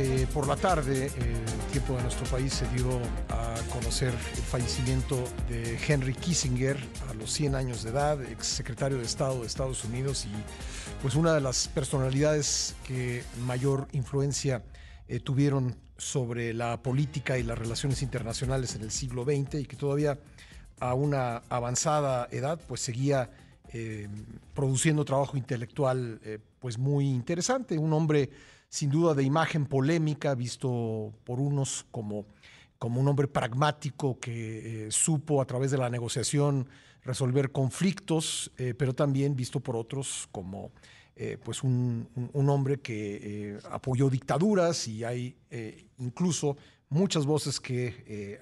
eh, por la tarde, eh, el tiempo de nuestro país se dio a conocer el fallecimiento de Henry Kissinger a los 100 años de edad, ex secretario de Estado de Estados Unidos y pues una de las personalidades que mayor influencia eh, tuvieron sobre la política y las relaciones internacionales en el siglo XX y que todavía a una avanzada edad pues seguía produciendo trabajo intelectual pues muy interesante, un hombre sin duda de imagen polémica, visto por unos como, como un hombre pragmático que eh, supo a través de la negociación resolver conflictos, eh, pero también visto por otros como eh, pues un, hombre que apoyó dictaduras y hay incluso muchas voces que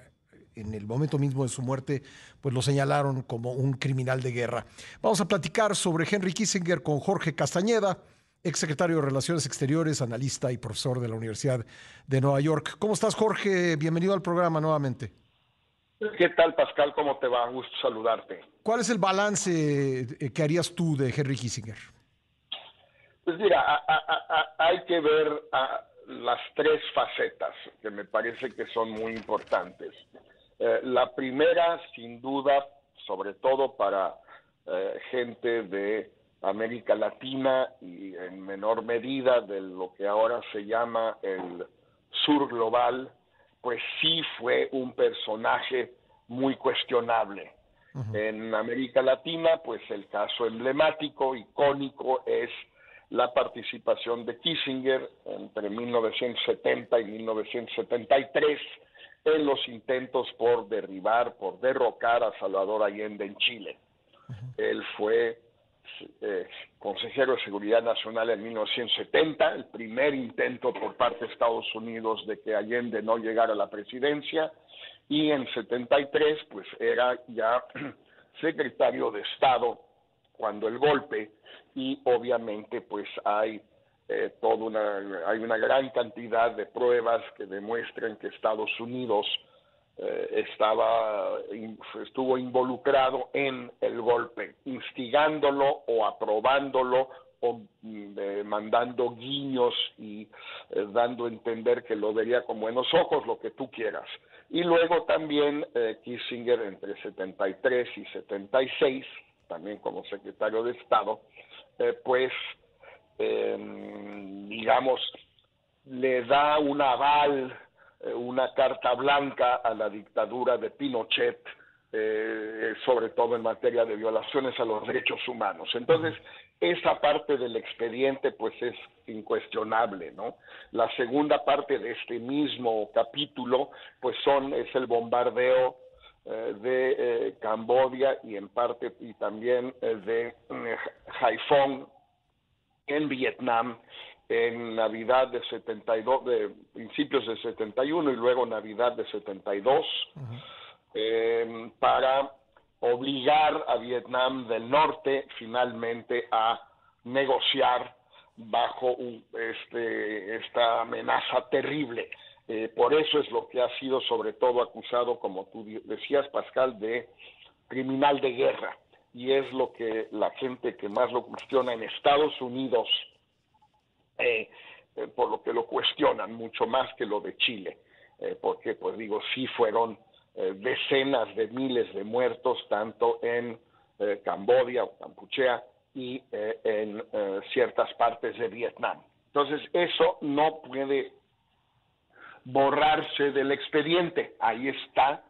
en el momento mismo de su muerte, pues lo señalaron como un criminal de guerra. Vamos a platicar sobre Henry Kissinger con Jorge Castañeda exsecretario de Relaciones Exteriores, analista y profesor de la Universidad de Nueva York. ¿Cómo estás, Jorge? Bienvenido al programa nuevamente. ¿Qué tal, Pascal? ¿Cómo te va? Gusto saludarte. ¿Cuál es el balance eh, que harías tú de Henry Kissinger? Pues mira, hay que ver las tres facetas que me parece que son muy importantes. Eh, la primera, sin duda, sobre todo para eh, gente de América Latina y en menor medida de lo que ahora se llama el sur global, pues sí fue un personaje muy cuestionable. En América Latina, pues el caso emblemático, icónico, es la participación de Kissinger entre 1970 y 1973 en los intentos por derribar, por derrocar a Salvador Allende en Chile. Él fue eh, consejero de Seguridad Nacional en 1970, el primer intento por parte de Estados Unidos de que Allende no llegara a la presidencia, y en 73 pues era ya secretario de Estado cuando el golpe y obviamente pues hay eh, toda una hay una gran cantidad de pruebas que demuestran que Estados Unidos eh, estaba estuvo involucrado en el golpe, instigándolo o aprobándolo o mm, mandando guiños y eh, dando a entender que lo vería con buenos ojos, lo que tú quieras. Y luego también eh, Kissinger entre 73 y 76, también como secretario de Estado, pues em, digamos, le da un aval eh, una carta blanca a la dictadura de Pinochet, eh, sobre todo en materia de violaciones a los derechos humanos. Entonces, esa parte del expediente pues es incuestionable, ¿no? La segunda parte de este mismo capítulo pues son es el bombardeo eh, de Camboya y en parte y también de Haiphong en Vietnam en Navidad de 72, de principios de 71 y luego Navidad de 72, eh, para obligar a Vietnam del Norte finalmente a negociar bajo este, esta amenaza terrible. Eh, por eso es lo que ha sido sobre todo acusado, como tú decías, Pascal, de criminal de guerra. Y es lo que la gente que más lo cuestiona en Estados Unidos eh, eh, por lo que lo cuestionan mucho más que lo de Chile, eh, porque pues digo, sí fueron decenas de miles de muertos tanto en Camboya o Campuchea y en ciertas partes de Vietnam. Entonces eso no puede borrarse del expediente, ahí está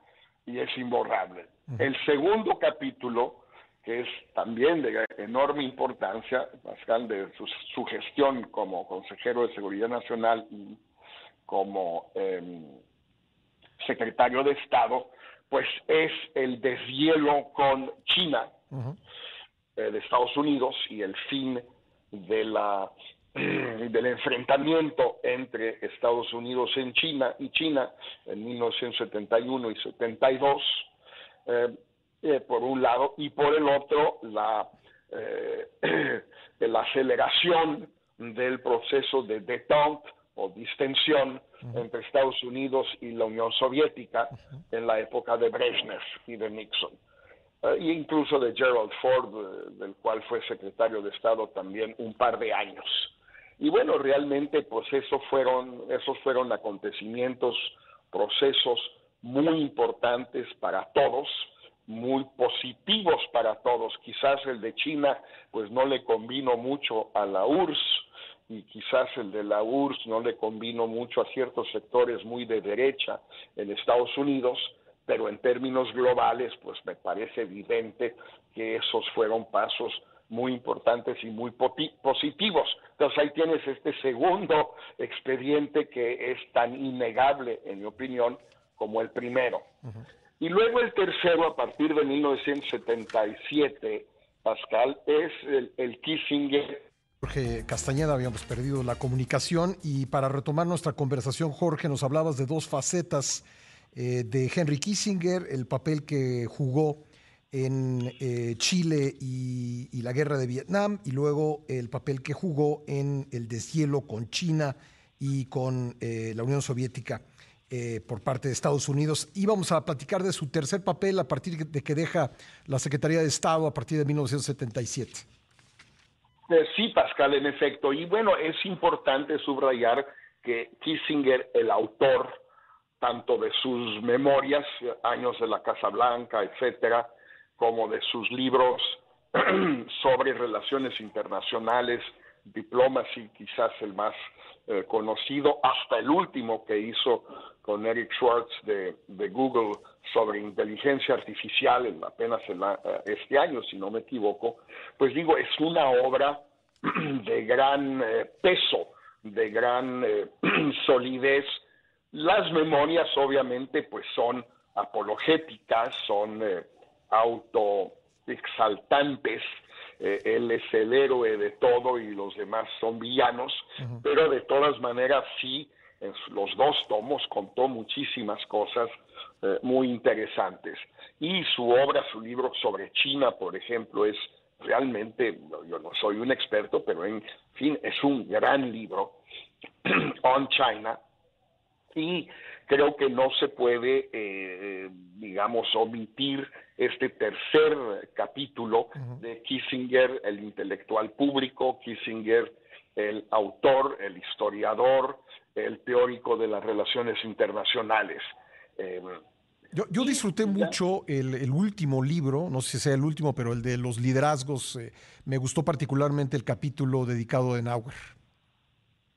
y es imborrable. El segundo capítulo que es también de enorme importancia, Pascal, de su, gestión como consejero de Seguridad Nacional y como em, secretario de Estado, pues es el deshielo con China eh, de Estados Unidos y el fin de la del enfrentamiento entre Estados Unidos en China y China en 1971 y 72 eh, por un lado, y por el otro, la, eh, la aceleración del proceso de détente o distensión entre Estados Unidos y la Unión Soviética en la época de Brezhnev y de Nixon. e incluso de Gerald Ford, del cual fue secretario de Estado también un par de años. Y bueno, realmente pues eso fueron, esos fueron acontecimientos, procesos muy importantes para todos, muy positivos para todos. Quizás el de China pues no le convino mucho a la URSS y quizás el de la URSS no le convino mucho a ciertos sectores muy de derecha en Estados Unidos, pero en términos globales pues me parece evidente que esos fueron pasos muy importantes y muy positivos. Entonces ahí tienes este segundo expediente que es tan innegable, en mi opinión, como el primero. Y luego el tercero, a partir de 1977, Pascal, es el, Kissinger. Jorge Castañeda, habíamos perdido la comunicación y para retomar nuestra conversación, Jorge, nos hablabas de dos facetas eh, de Henry Kissinger, el papel que jugó en eh, Chile y, la guerra de Vietnam, y luego el papel que jugó en el deshielo con China y con eh, la Unión Soviética eh, por parte de Estados Unidos. Íbamos a platicar de su tercer papel a partir de que deja la Secretaría de Estado a partir de 1977. Sí, Pascal, en efecto. Y bueno, es importante subrayar que Kissinger, el autor tanto de sus memorias, Años de la Casa Blanca, etcétera, como de sus libros sobre relaciones internacionales, diplomacy, quizás el más eh, conocido, hasta el último que hizo con Eric Schwartz de, Google sobre inteligencia artificial, apenas en eh, este año, si no me equivoco, pues digo, es una obra de gran eh, peso, de gran solidez. Las memorias, obviamente, pues son apologéticas, son autoexaltantes, eh, él es el héroe de todo y los demás son villanos, pero de todas maneras sí, en los dos tomos contó muchísimas cosas eh, muy interesantes. Y su obra, su libro sobre China, por ejemplo, es realmente, yo no soy un experto, pero en fin, es un gran libro on China. Y creo que no se puede, eh, digamos, omitir este tercer capítulo de Kissinger, el intelectual público, Kissinger, el autor, el historiador, el teórico de las relaciones internacionales. Em, yo, disfruté mucho el, último libro, no sé si sea el último, pero el de los liderazgos. Eh, me gustó particularmente el capítulo dedicado a Denauer.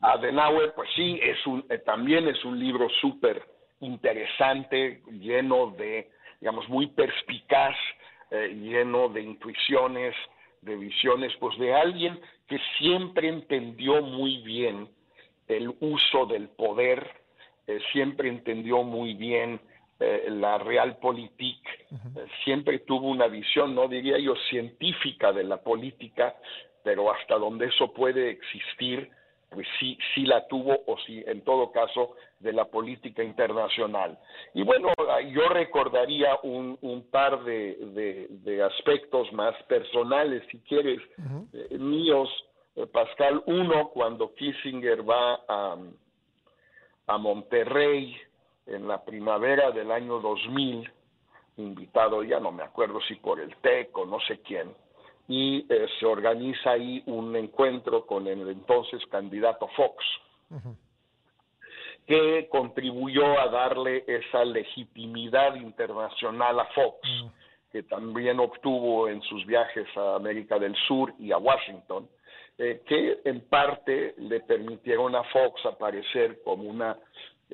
Adenauer, pues sí, es un, eh, también es un libro súper interesante, lleno de, digamos, muy perspicaz, eh, lleno de intuiciones, de visiones, pues de alguien que siempre entendió muy bien el uso del poder, eh, siempre entendió muy bien la realpolitik, siempre tuvo una visión, no diría yo científica de la política, pero hasta donde eso puede existir, pues sí, sí la tuvo o sí, en todo caso, de la política internacional. Y bueno, yo recordaría un, un par de, de, aspectos más personales, si quieres, eh, míos, eh, Pascal. Uno, cuando Kissinger va a, a Monterrey en la primavera del año 2000, invitado, ya no me acuerdo si por el TEC o no sé quién, y eh, se organiza ahí un encuentro con el entonces candidato Fox, que contribuyó a darle esa legitimidad internacional a Fox, que también obtuvo en sus viajes a América del Sur y a Washington, eh, que en parte le permitieron a Fox aparecer como una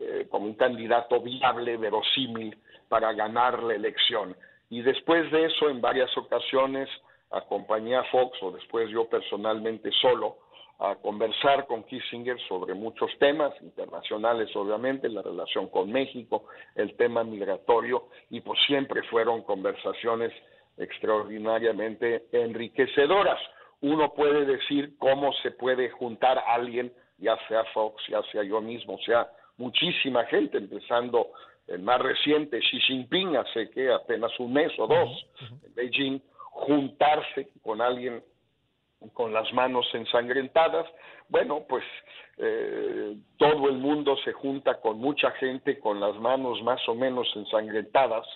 eh, como un candidato viable, verosímil para ganar la elección. Y después de eso, en varias ocasiones, acompañé a Fox o después yo personalmente solo a conversar con Kissinger sobre muchos temas internacionales, obviamente, la relación con México, el tema migratorio, y pues siempre fueron conversaciones extraordinariamente enriquecedoras. Uno puede decir cómo se puede juntar a alguien, ya sea Fox, ya sea yo mismo, sea muchísima gente, empezando el más reciente, Xi Jinping, hace que apenas un mes o dos, en Beijing, juntarse con alguien con las manos ensangrentadas. Bueno, pues eh, todo el mundo se junta con mucha gente con las manos más o menos ensangrentadas.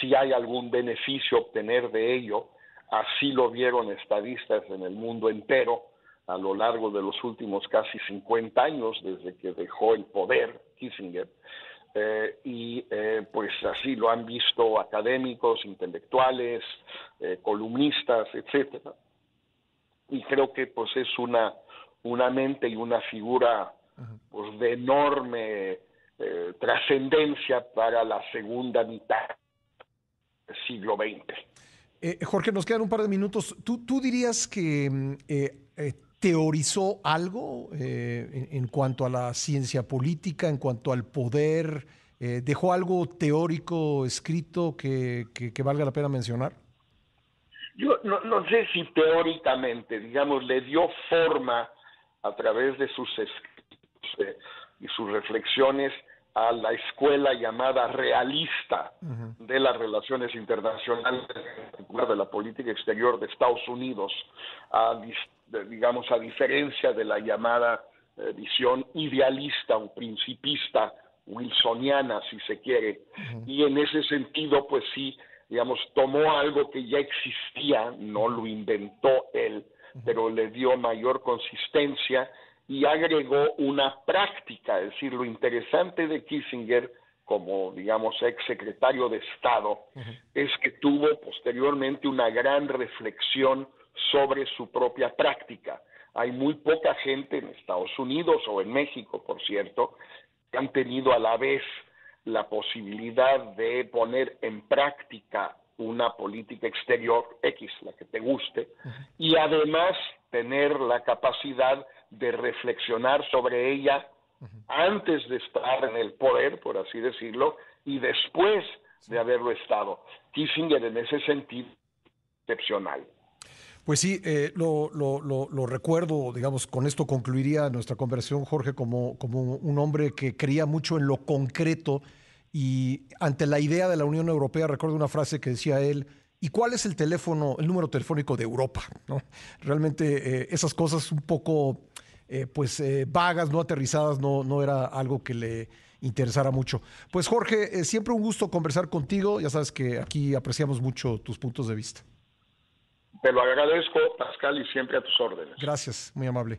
Si hay algún beneficio obtener de ello, así lo vieron estadistas en el mundo entero, a lo largo de los últimos casi 50 años, desde que dejó el poder Kissinger, eh, y eh, pues así lo han visto académicos, intelectuales, eh, columnistas, etcétera. Y creo que pues es una, una mente y una figura pues, de enorme trascendencia para la segunda mitad del siglo XX. Jorge, nos quedan un par de minutos. ¿Tú, tú dirías que mm, teorizó algo eh, en, cuanto a la ciencia política, en cuanto al poder? Eh, ¿Dejó algo teórico escrito que, valga la pena mencionar? Yo no, sé si teóricamente, digamos, le dio forma a través de sus escritos eh, y sus reflexiones a la escuela llamada realista de las relaciones internacionales, de la política exterior de Estados Unidos, a digamos, a diferencia de la llamada eh, visión idealista o principista, wilsoniana, si se quiere. Y en ese sentido, pues sí, digamos, tomó algo que ya existía, no lo inventó él, pero le dio mayor consistencia y agregó una práctica, es decir, lo interesante de Kissinger como, digamos, ex secretario de Estado, es que tuvo posteriormente una gran reflexión sobre su propia práctica. Hay muy poca gente en Estados Unidos o en México, por cierto, que han tenido a la vez la posibilidad de poner en práctica una política exterior X, la que te guste, y además tener la capacidad de reflexionar sobre ella antes de estar en el poder, por así decirlo, y después de haberlo estado. Kissinger en ese sentido excepcional. Pues sí, eh, lo, recuerdo, digamos, con esto concluiría nuestra conversación, Jorge, como, como un hombre que creía mucho en lo concreto y ante la idea de la Unión Europea, recuerdo una frase que decía él, ¿y cuál es el teléfono, el número telefónico de Europa? Realmente eh, esas cosas un poco, eh, pues, vagas, no aterrizadas, no, no era algo que le interesara mucho. Pues Jorge, siempre un gusto conversar contigo, ya sabes que aquí apreciamos mucho tus puntos de vista. Te lo agradezco, Pascal, y siempre a tus órdenes. Gracias, muy amable.